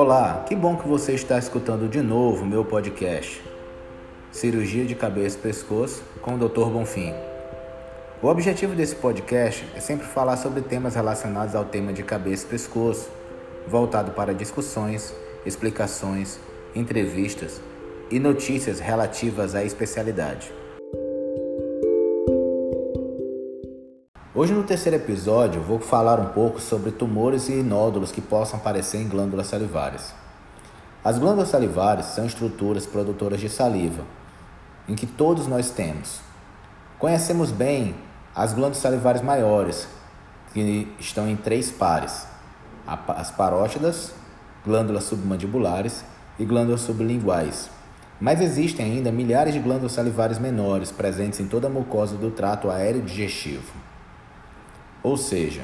Olá, que bom que você está escutando de novo meu podcast Cirurgia de Cabeça e Pescoço com o Dr. Bonfim. O objetivo desse podcast é sempre falar sobre temas relacionados ao tema de cabeça e pescoço, voltado para discussões, explicações, entrevistas e notícias relativas à especialidade. Hoje, no terceiro episódio, vou falar um pouco sobre tumores e nódulos que possam aparecer em glândulas salivares. As glândulas salivares são estruturas produtoras de saliva, em que todos nós temos. Conhecemos bem as glândulas salivares maiores, que estão em três pares: as parótidas, glândulas submandibulares e glândulas sublinguais. Mas existem ainda milhares de glândulas salivares menores presentes em toda a mucosa do trato aéreo digestivo. Ou seja,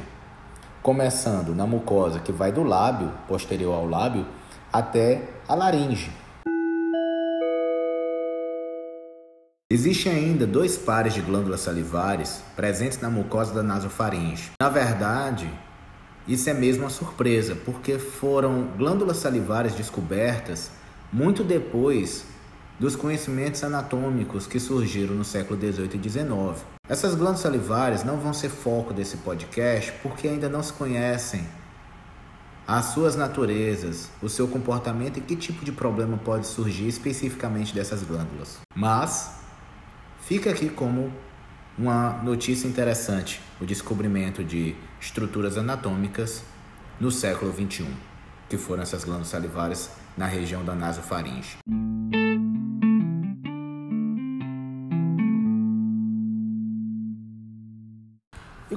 começando na mucosa que vai do lábio, posterior ao lábio, até a laringe. Existem ainda dois pares de glândulas salivares presentes na mucosa da nasofaringe. Na verdade, isso é mesmo uma surpresa, porque foram glândulas salivares descobertas muito depois dos conhecimentos anatômicos que surgiram no século 18 e 19. Essas glândulas salivares não vão ser foco desse podcast porque ainda não se conhecem as suas naturezas, o seu comportamento e que tipo de problema pode surgir especificamente dessas glândulas. Mas fica aqui como uma notícia interessante o descobrimento de estruturas anatômicas no século 21, que foram essas glândulas salivares na região da nasofaringe.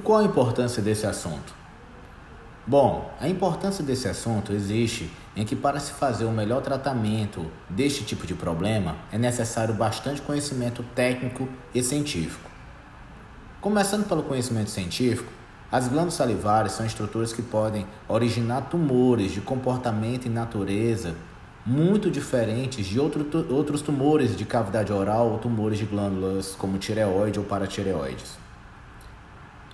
Qual a importância desse assunto? Bom, a importância desse assunto existe em que para se fazer o um melhor tratamento deste tipo de problema é necessário bastante conhecimento técnico e científico. Começando pelo conhecimento científico, as glândulas salivares são estruturas que podem originar tumores de comportamento e natureza muito diferentes de outro, outros tumores de cavidade oral ou tumores de glândulas como tireoide ou paratireoides.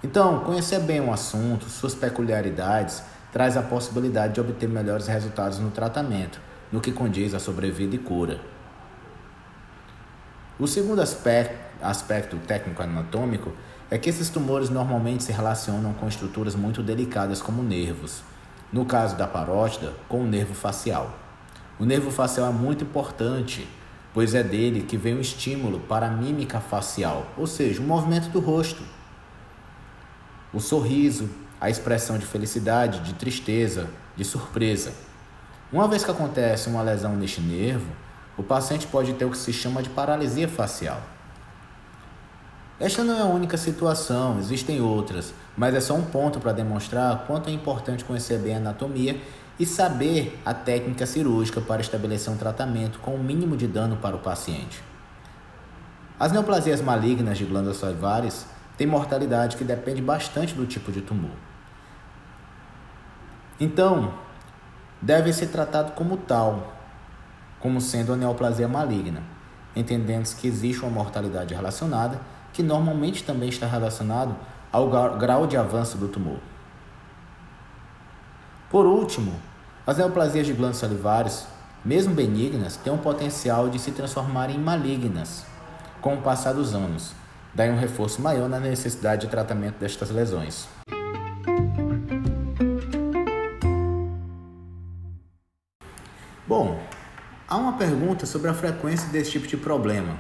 Então, conhecer bem um assunto, suas peculiaridades, traz a possibilidade de obter melhores resultados no tratamento, no que condiz à sobrevida e cura. O segundo aspecto, aspecto técnico-anatômico é que esses tumores normalmente se relacionam com estruturas muito delicadas como nervos, no caso da parótida, com o nervo facial. O nervo facial é muito importante, pois é dele que vem o estímulo para a mímica facial, ou seja, o movimento do rosto o sorriso, a expressão de felicidade, de tristeza, de surpresa. Uma vez que acontece uma lesão neste nervo, o paciente pode ter o que se chama de paralisia facial. Esta não é a única situação, existem outras, mas é só um ponto para demonstrar quanto é importante conhecer bem a anatomia e saber a técnica cirúrgica para estabelecer um tratamento com o mínimo de dano para o paciente. As neoplasias malignas de glândulas salivares tem mortalidade que depende bastante do tipo de tumor. Então, deve ser tratado como tal, como sendo a neoplasia maligna, entendendo que existe uma mortalidade relacionada, que normalmente também está relacionado ao grau de avanço do tumor. Por último, as neoplasias de glândulas salivares, mesmo benignas, têm um potencial de se transformarem em malignas com o passar dos anos, daí um reforço maior na necessidade de tratamento destas lesões. Bom, há uma pergunta sobre a frequência desse tipo de problema.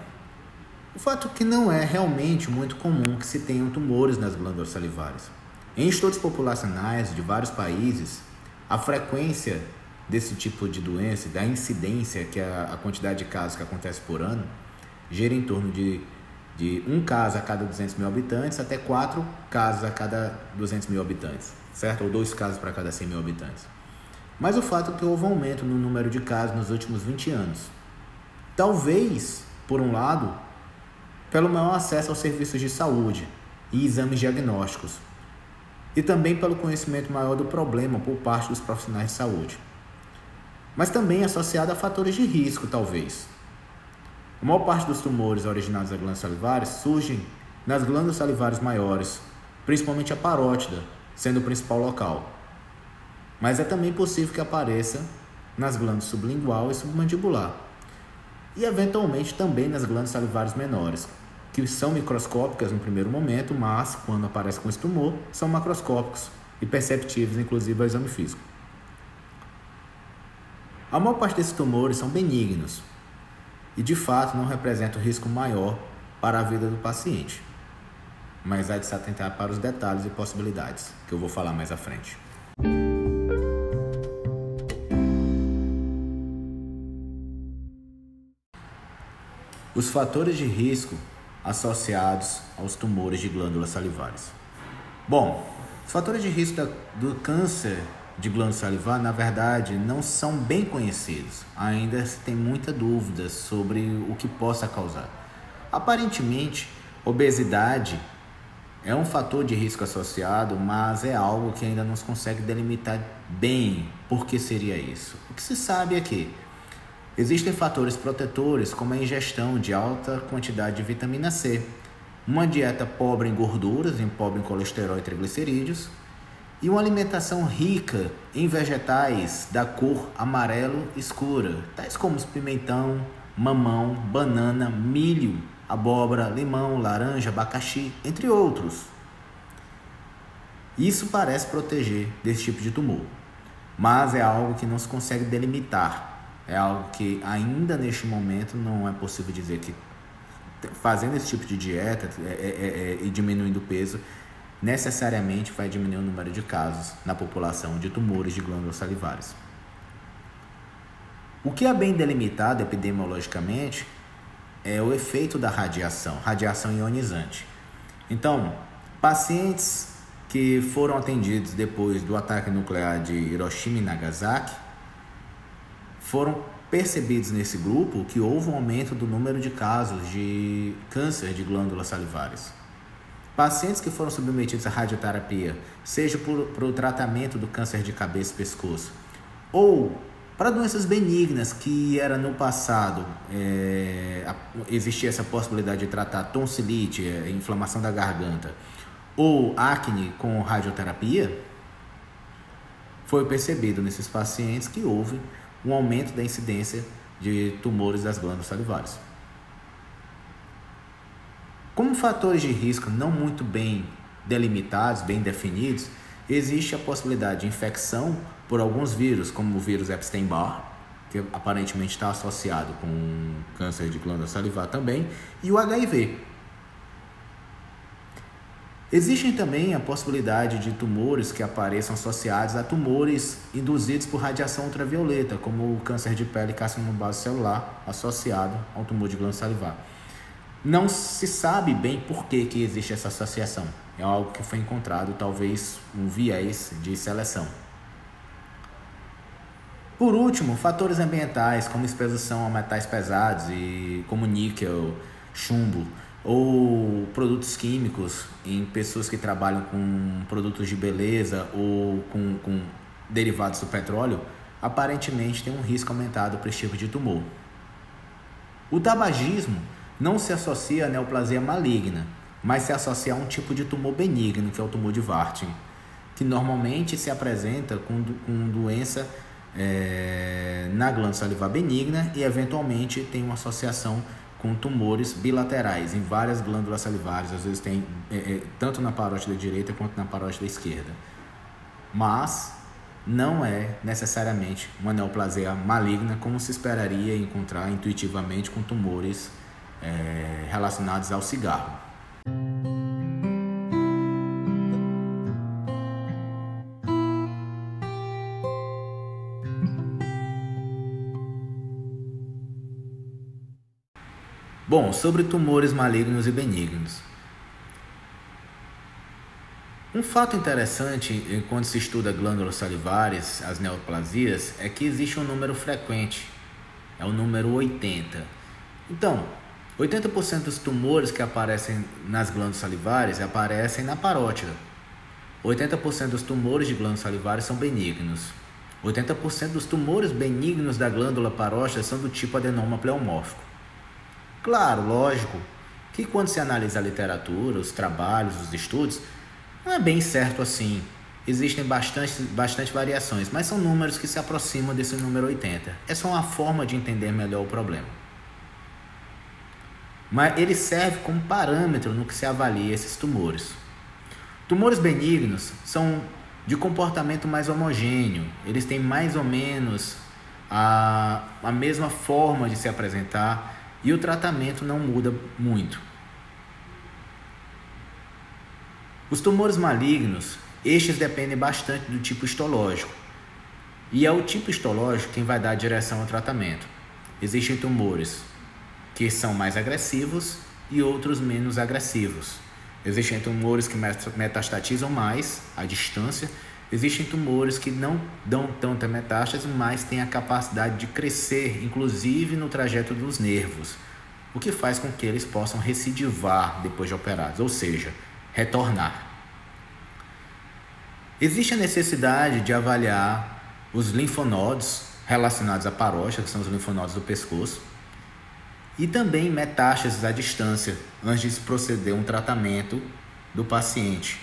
O fato é que não é realmente muito comum que se tenham tumores nas glândulas salivares. Em estudos populacionais de vários países, a frequência desse tipo de doença, da incidência, que é a quantidade de casos que acontece por ano, gira em torno de de um caso a cada 200 mil habitantes até quatro casos a cada 200 mil habitantes, certo? Ou dois casos para cada 100 mil habitantes. Mas o fato é que houve um aumento no número de casos nos últimos 20 anos. Talvez, por um lado, pelo maior acesso aos serviços de saúde e exames diagnósticos, e também pelo conhecimento maior do problema por parte dos profissionais de saúde. Mas também associado a fatores de risco, talvez, a maior parte dos tumores originados das glândulas salivares surgem nas glândulas salivares maiores, principalmente a parótida, sendo o principal local. Mas é também possível que apareça nas glândulas sublingual e submandibular, e eventualmente também nas glândulas salivares menores, que são microscópicas no primeiro momento, mas quando aparece com esse tumor, são macroscópicos e perceptíveis, inclusive ao exame físico. A maior parte desses tumores são benignos e de fato não representam risco maior para a vida do paciente, mas há de se atentar para os detalhes e possibilidades, que eu vou falar mais à frente. Os fatores de risco associados aos tumores de glândulas salivares. Bom, os fatores de risco do câncer de glândula salivar, na verdade, não são bem conhecidos. Ainda se tem muita dúvida sobre o que possa causar. Aparentemente, obesidade é um fator de risco associado, mas é algo que ainda não se consegue delimitar bem por que seria isso. O que se sabe é que Existem fatores protetores como a ingestão de alta quantidade de vitamina C, uma dieta pobre em gorduras, em pobre em colesterol e triglicerídeos, e uma alimentação rica em vegetais da cor amarelo escura, tais como pimentão, mamão, banana, milho, abóbora, limão, laranja, abacaxi, entre outros. Isso parece proteger desse tipo de tumor, mas é algo que não se consegue delimitar é algo que ainda neste momento não é possível dizer que fazendo esse tipo de dieta é, é, é, e diminuindo o peso necessariamente vai diminuir o número de casos na população de tumores de glândulas salivares. O que é bem delimitado epidemiologicamente é o efeito da radiação, radiação ionizante. Então, pacientes que foram atendidos depois do ataque nuclear de Hiroshima e Nagasaki foram percebidos nesse grupo que houve um aumento do número de casos de câncer de glândulas salivares. Pacientes que foram submetidos à radioterapia, seja para o tratamento do câncer de cabeça e pescoço, ou para doenças benignas que era no passado é, existia essa possibilidade de tratar tonsilite, é, inflamação da garganta, ou acne com radioterapia, foi percebido nesses pacientes que houve um aumento da incidência de tumores das glândulas salivares. Como fatores de risco não muito bem delimitados, bem definidos, existe a possibilidade de infecção por alguns vírus, como o vírus Epstein-Barr, que aparentemente está associado com câncer de glândula salivar também, e o HIV, Existem também a possibilidade de tumores que apareçam associados a tumores induzidos por radiação ultravioleta, como o câncer de pele e carcinoma base celular associado ao tumor de glândula salivar. Não se sabe bem por que, que existe essa associação. É algo que foi encontrado, talvez um viés de seleção. Por último, fatores ambientais, como exposição a metais pesados e como níquel, chumbo, ou produtos químicos em pessoas que trabalham com produtos de beleza ou com, com derivados do petróleo, aparentemente tem um risco aumentado para esse tipo de tumor. O tabagismo não se associa à neoplasia maligna, mas se associa a um tipo de tumor benigno, que é o tumor de Warthin, que normalmente se apresenta com, com doença é, na glândula salivar benigna e eventualmente tem uma associação com tumores bilaterais em várias glândulas salivares, às vezes tem é, é, tanto na parótida direita quanto na parótida esquerda. Mas não é necessariamente uma neoplasia maligna como se esperaria encontrar intuitivamente com tumores é, relacionados ao cigarro. Bom, sobre tumores malignos e benignos. Um fato interessante quando se estuda glândulas salivares, as neoplasias, é que existe um número frequente, é o número 80. Então, 80% dos tumores que aparecem nas glândulas salivares aparecem na parótida. 80% dos tumores de glândulas salivares são benignos. 80% dos tumores benignos da glândula parótida são do tipo adenoma pleomórfico. Claro, lógico, que quando se analisa a literatura, os trabalhos, os estudos, não é bem certo assim. existem bastante, bastante variações, mas são números que se aproximam desse número 80. É só uma forma de entender melhor o problema. Mas ele serve como parâmetro no que se avalia esses tumores. Tumores benignos são de comportamento mais homogêneo, eles têm mais ou menos a, a mesma forma de se apresentar e o tratamento não muda muito. Os tumores malignos, estes dependem bastante do tipo histológico. E é o tipo histológico quem vai dar direção ao tratamento. Existem tumores que são mais agressivos e outros menos agressivos. Existem tumores que metastatizam mais à distância. Existem tumores que não dão tanta metástase, mas têm a capacidade de crescer, inclusive no trajeto dos nervos, o que faz com que eles possam recidivar depois de operados, ou seja, retornar. Existe a necessidade de avaliar os linfonodos relacionados à parótida, que são os linfonodos do pescoço, e também metástases à distância, antes de se proceder um tratamento do paciente.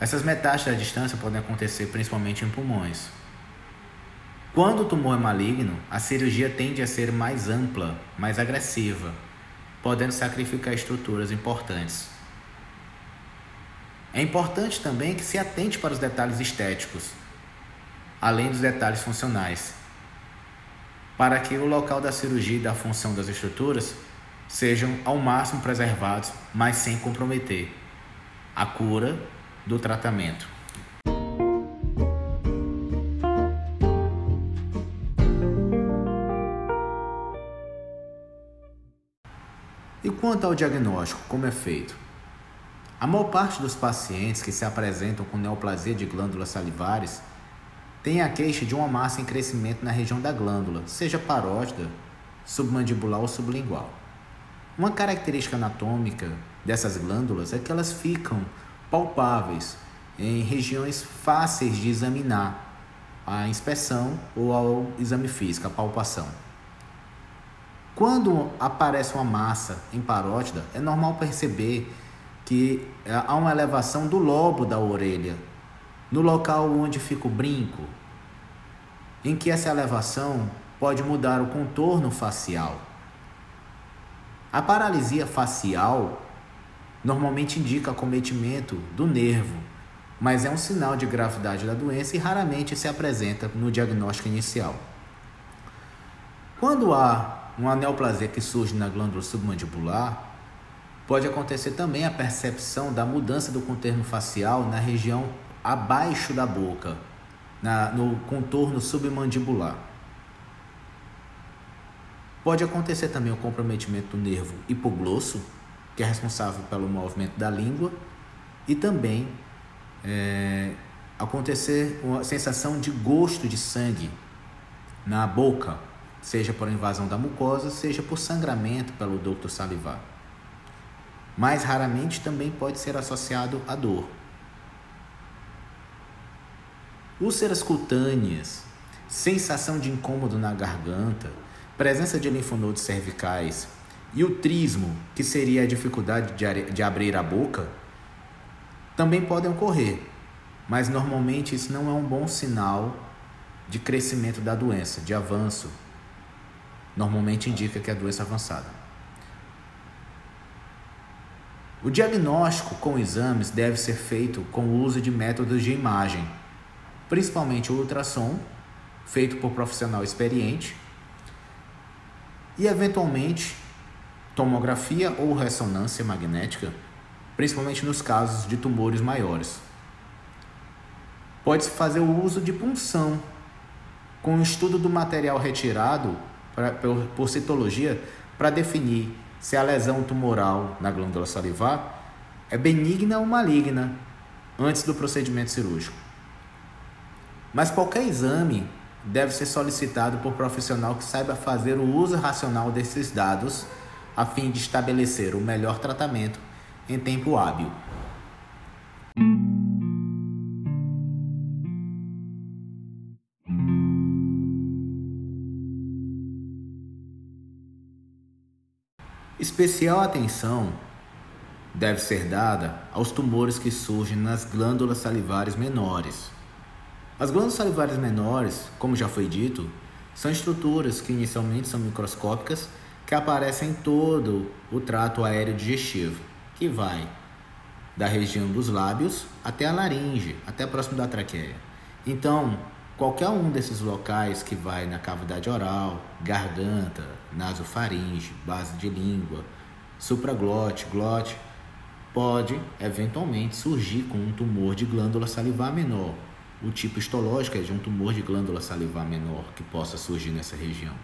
Essas metástases à distância podem acontecer principalmente em pulmões. Quando o tumor é maligno, a cirurgia tende a ser mais ampla, mais agressiva, podendo sacrificar estruturas importantes. É importante também que se atente para os detalhes estéticos, além dos detalhes funcionais, para que o local da cirurgia e da função das estruturas sejam ao máximo preservados, mas sem comprometer a cura do tratamento. E quanto ao diagnóstico, como é feito? A maior parte dos pacientes que se apresentam com neoplasia de glândulas salivares tem a queixa de uma massa em crescimento na região da glândula, seja parótida, submandibular ou sublingual. Uma característica anatômica dessas glândulas é que elas ficam palpáveis em regiões fáceis de examinar a inspeção ou ao exame físico, a palpação. Quando aparece uma massa em parótida, é normal perceber que há uma elevação do lobo da orelha, no local onde fica o brinco, em que essa elevação pode mudar o contorno facial. A paralisia facial normalmente indica acometimento do nervo, mas é um sinal de gravidade da doença e raramente se apresenta no diagnóstico inicial. Quando há uma neoplasia que surge na glândula submandibular, pode acontecer também a percepção da mudança do contorno facial na região abaixo da boca, na, no contorno submandibular. Pode acontecer também o comprometimento do nervo hipoglosso, que é responsável pelo movimento da língua, e também é, acontecer uma sensação de gosto de sangue na boca, seja por invasão da mucosa, seja por sangramento pelo ducto salivar. Mais raramente também pode ser associado à dor. Úlceras cutâneas, sensação de incômodo na garganta, presença de linfonodos cervicais e o trismo, que seria a dificuldade de, de abrir a boca, também podem ocorrer, mas normalmente isso não é um bom sinal de crescimento da doença, de avanço. Normalmente indica que é doença avançada. O diagnóstico com exames deve ser feito com o uso de métodos de imagem principalmente o ultrassom, feito por profissional experiente, e eventualmente tomografia ou ressonância magnética, principalmente nos casos de tumores maiores. Pode-se fazer o uso de punção, com o estudo do material retirado pra, por, por citologia para definir se a lesão tumoral na glândula salivar é benigna ou maligna antes do procedimento cirúrgico. Mas qualquer exame deve ser solicitado por profissional que saiba fazer o uso racional desses dados a fim de estabelecer o melhor tratamento em tempo hábil. Especial atenção deve ser dada aos tumores que surgem nas glândulas salivares menores. As glândulas salivares menores, como já foi dito, são estruturas que inicialmente são microscópicas que aparecem em todo o trato aéreo digestivo, que vai da região dos lábios até a laringe, até próximo da traqueia. Então, qualquer um desses locais que vai na cavidade oral, garganta, nasofaringe, base de língua, supraglote, glote, pode eventualmente surgir com um tumor de glândula salivar menor. O tipo histológico é de um tumor de glândula salivar menor que possa surgir nessa região.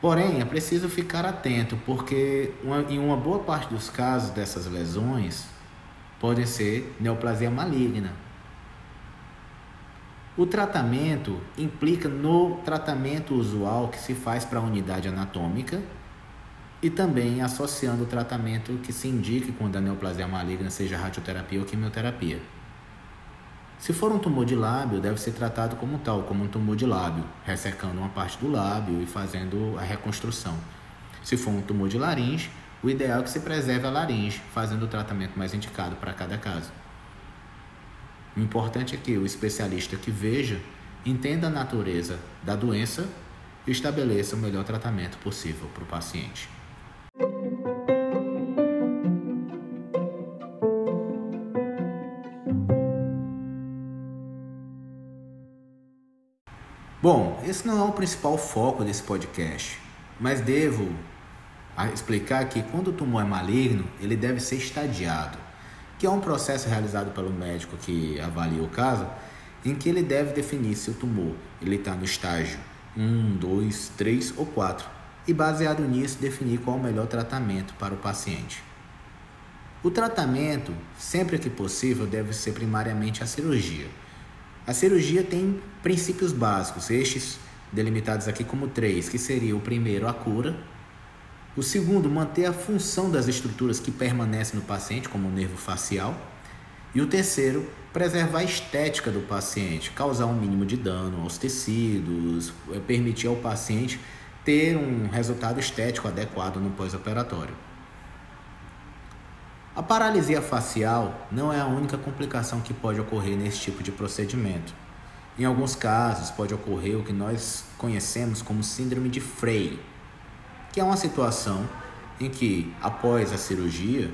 Porém, é preciso ficar atento, porque uma, em uma boa parte dos casos dessas lesões pode ser neoplasia maligna. O tratamento implica no tratamento usual que se faz para a unidade anatômica e também associando o tratamento que se indique quando a neoplasia maligna seja radioterapia ou quimioterapia. Se for um tumor de lábio, deve ser tratado como tal, como um tumor de lábio, ressecando uma parte do lábio e fazendo a reconstrução. Se for um tumor de laringe, o ideal é que se preserve a laringe, fazendo o tratamento mais indicado para cada caso. O importante é que o especialista que veja entenda a natureza da doença e estabeleça o melhor tratamento possível para o paciente. Esse não é o principal foco desse podcast, mas devo explicar que quando o tumor é maligno, ele deve ser estadiado, que é um processo realizado pelo médico que avalia o caso, em que ele deve definir se o tumor ele está no estágio 1, 2, 3 ou 4 e, baseado nisso, definir qual o melhor tratamento para o paciente. O tratamento, sempre que possível, deve ser primariamente a cirurgia a cirurgia tem princípios básicos, estes delimitados aqui como três, que seria o primeiro, a cura, o segundo, manter a função das estruturas que permanecem no paciente, como o nervo facial, e o terceiro, preservar a estética do paciente, causar um mínimo de dano aos tecidos, eh, permitir ao paciente ter um resultado estético adequado no pós-operatório. A paralisia facial não é a única complicação que pode ocorrer nesse tipo de procedimento. Em alguns casos, pode ocorrer o que nós conhecemos como síndrome de Frey, que é uma situação em que, após a cirurgia,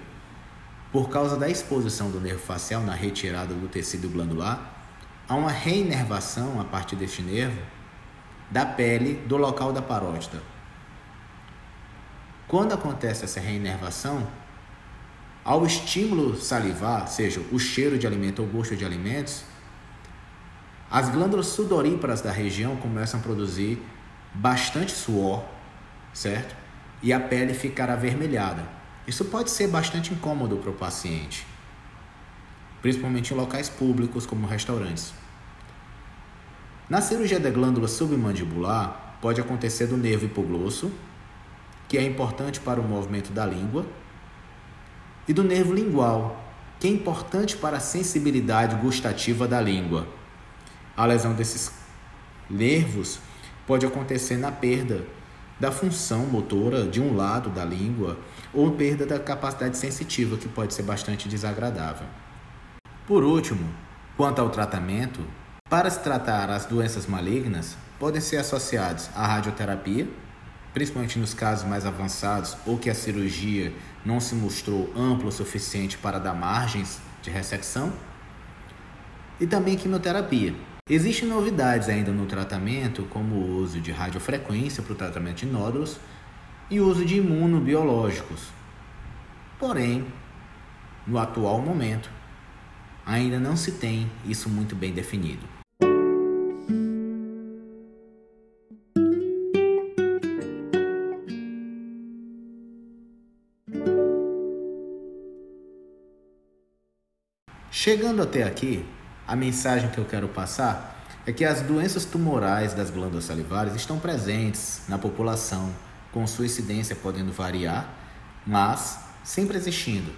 por causa da exposição do nervo facial na retirada do tecido glandular, há uma reinervação a partir deste nervo da pele do local da parótida. Quando acontece essa reinervação, ao estímulo salivar, seja o cheiro de alimento ou gosto de alimentos, as glândulas sudoríparas da região começam a produzir bastante suor, certo? E a pele ficar avermelhada. Isso pode ser bastante incômodo para o paciente, principalmente em locais públicos como restaurantes. Na cirurgia da glândula submandibular, pode acontecer do nervo hipoglosso, que é importante para o movimento da língua, e do nervo lingual, que é importante para a sensibilidade gustativa da língua. A lesão desses nervos pode acontecer na perda da função motora de um lado da língua ou perda da capacidade sensitiva, que pode ser bastante desagradável. Por último, quanto ao tratamento, para se tratar as doenças malignas, podem ser associados à radioterapia, principalmente nos casos mais avançados ou que a cirurgia não se mostrou ampla o suficiente para dar margens de ressecção, e também quimioterapia. Existem novidades ainda no tratamento, como o uso de radiofrequência para o tratamento de nódulos e o uso de imunobiológicos. Porém, no atual momento, ainda não se tem isso muito bem definido. Chegando até aqui, a mensagem que eu quero passar é que as doenças tumorais das glândulas salivares estão presentes na população, com sua incidência podendo variar, mas sempre existindo.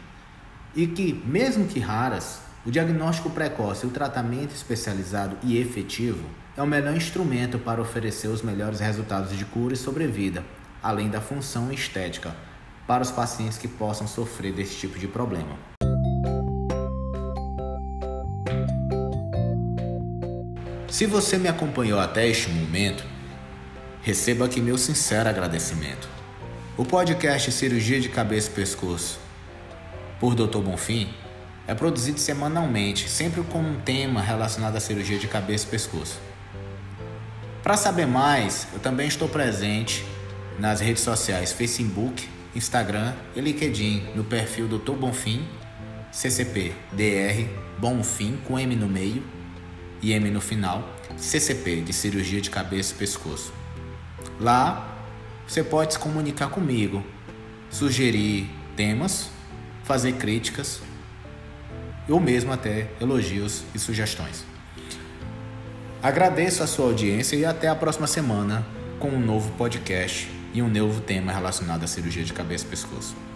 E que, mesmo que raras, o diagnóstico precoce, o tratamento especializado e efetivo é o melhor instrumento para oferecer os melhores resultados de cura e sobrevida, além da função estética para os pacientes que possam sofrer desse tipo de problema. Se você me acompanhou até este momento, receba aqui meu sincero agradecimento. O podcast Cirurgia de Cabeça e Pescoço, por Dr. Bonfim, é produzido semanalmente, sempre com um tema relacionado à cirurgia de cabeça e pescoço. Para saber mais, eu também estou presente nas redes sociais Facebook, Instagram e LinkedIn no perfil Dr. Bonfim, CCP DR Bonfim com M no meio e M no final, CCP de cirurgia de cabeça e pescoço. Lá você pode se comunicar comigo, sugerir temas, fazer críticas ou mesmo até elogios e sugestões. Agradeço a sua audiência e até a próxima semana com um novo podcast e um novo tema relacionado à cirurgia de cabeça e pescoço.